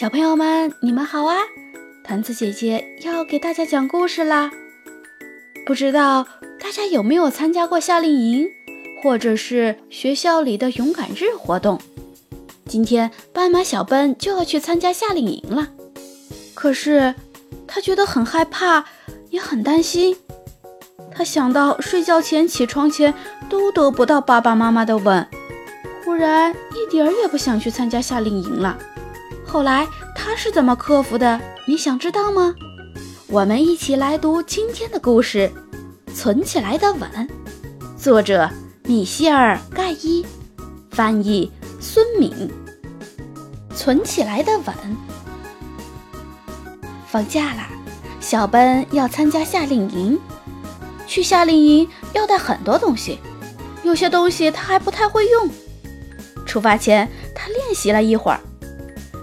小朋友们，你们好啊！团子姐姐要给大家讲故事啦。不知道大家有没有参加过夏令营，或者是学校里的勇敢日活动？今天斑马小奔就要去参加夏令营了，可是他觉得很害怕，也很担心。他想到睡觉前、起床前都得不到爸爸妈妈的吻，忽然一点儿也不想去参加夏令营了。后来他是怎么克服的？你想知道吗？我们一起来读今天的故事《存起来的吻》，作者米歇尔·盖伊，翻译孙敏。存起来的吻。放假啦，小奔要参加夏令营。去夏令营要带很多东西，有些东西他还不太会用。出发前，他练习了一会儿。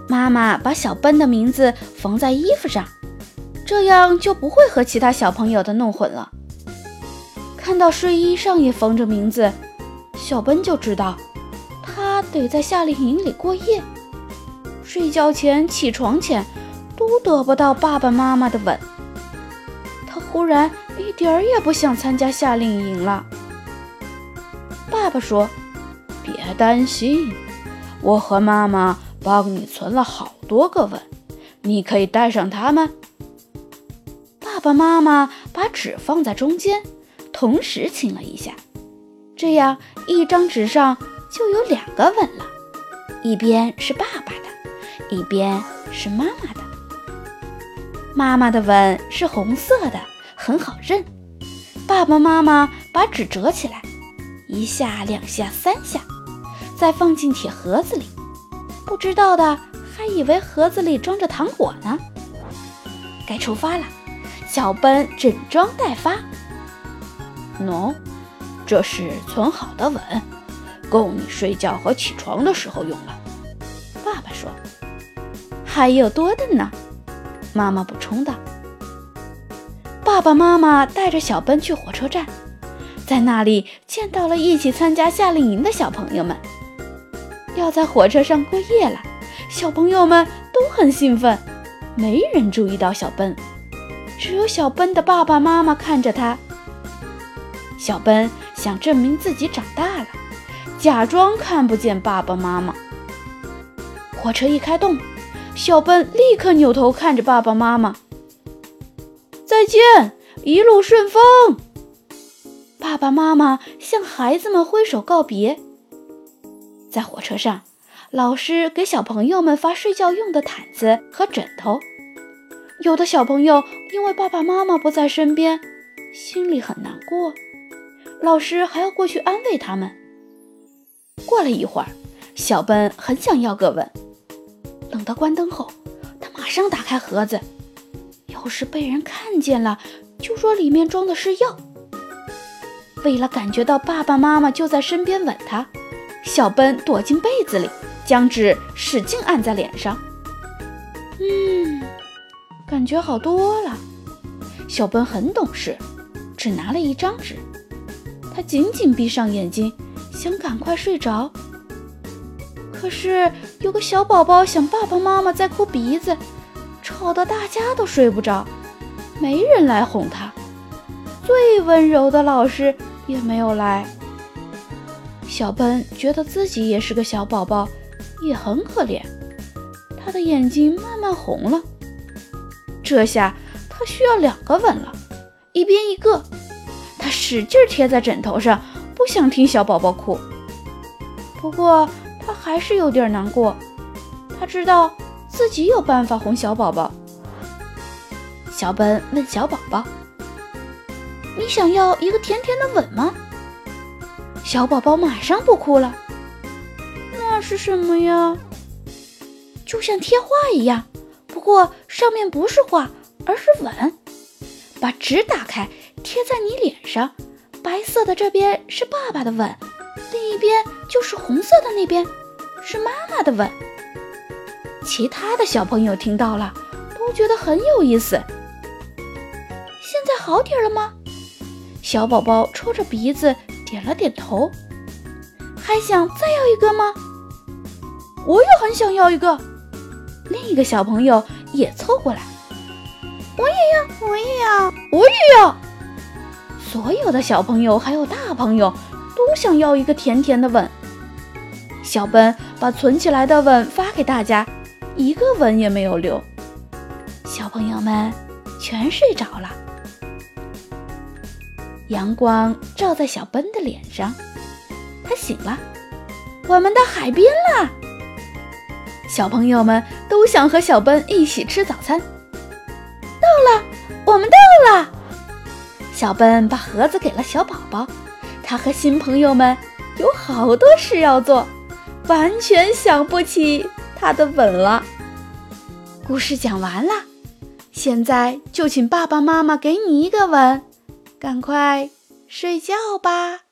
妈妈把小奔的名字缝在衣服上，这样就不会和其他小朋友的弄混了。看到睡衣上也缝着名字，小奔就知道他得在夏令营里过夜。睡觉前、起床前都得不到爸爸妈妈的吻，他忽然一点儿也不想参加夏令营了。爸爸说：“别担心，我和妈妈。”帮你存了好多个吻，你可以带上它们。爸爸妈妈把纸放在中间，同时亲了一下，这样一张纸上就有两个吻了，一边是爸爸的，一边是妈妈的。妈妈的吻是红色的，很好认。爸爸妈妈把纸折起来，一下、两下、三下，再放进铁盒子里。不知道的还以为盒子里装着糖果呢。该出发了，小奔整装待发。喏，这是存好的吻，够你睡觉和起床的时候用了。爸爸说：“还有多的呢。”妈妈补充道。爸爸妈妈带着小奔去火车站，在那里见到了一起参加夏令营的小朋友们。要在火车上过夜了，小朋友们都很兴奋。没人注意到小奔，只有小奔的爸爸妈妈看着他。小奔想证明自己长大了，假装看不见爸爸妈妈。火车一开动，小奔立刻扭头看着爸爸妈妈：“再见，一路顺风。”爸爸妈妈向孩子们挥手告别。在火车上，老师给小朋友们发睡觉用的毯子和枕头。有的小朋友因为爸爸妈妈不在身边，心里很难过，老师还要过去安慰他们。过了一会儿，小奔很想要个吻。等到关灯后，他马上打开盒子，要是被人看见了，就说里面装的是药。为了感觉到爸爸妈妈就在身边吻他。小奔躲进被子里，将纸使劲按在脸上。嗯，感觉好多了。小奔很懂事，只拿了一张纸。他紧紧闭上眼睛，想赶快睡着。可是有个小宝宝想爸爸妈妈在哭鼻子，吵得大家都睡不着，没人来哄他。最温柔的老师也没有来。小奔觉得自己也是个小宝宝，也很可怜。他的眼睛慢慢红了。这下他需要两个吻了，一边一个。他使劲贴在枕头上，不想听小宝宝哭。不过他还是有点难过。他知道自己有办法哄小宝宝。小奔问小宝宝：“你想要一个甜甜的吻吗？”小宝宝马上不哭了。那是什么呀？就像贴画一样，不过上面不是画，而是吻。把纸打开，贴在你脸上。白色的这边是爸爸的吻，另一边就是红色的那边，是妈妈的吻。其他的小朋友听到了，都觉得很有意思。现在好点了吗？小宝宝抽着鼻子。点了点头，还想再要一个吗？我也很想要一个。另一个小朋友也凑过来：“我也要，我也要，我也要！”所有的小朋友还有大朋友都想要一个甜甜的吻。小奔把存起来的吻发给大家，一个吻也没有留。小朋友们全睡着了，阳光照在小奔的脸上，他醒了。我们到海边了，小朋友们都想和小奔一起吃早餐。到了，我们到了。小奔把盒子给了小宝宝，他和新朋友们有好多事要做，完全想不起他的吻了。故事讲完了，现在就请爸爸妈妈给你一个吻，赶快睡觉吧。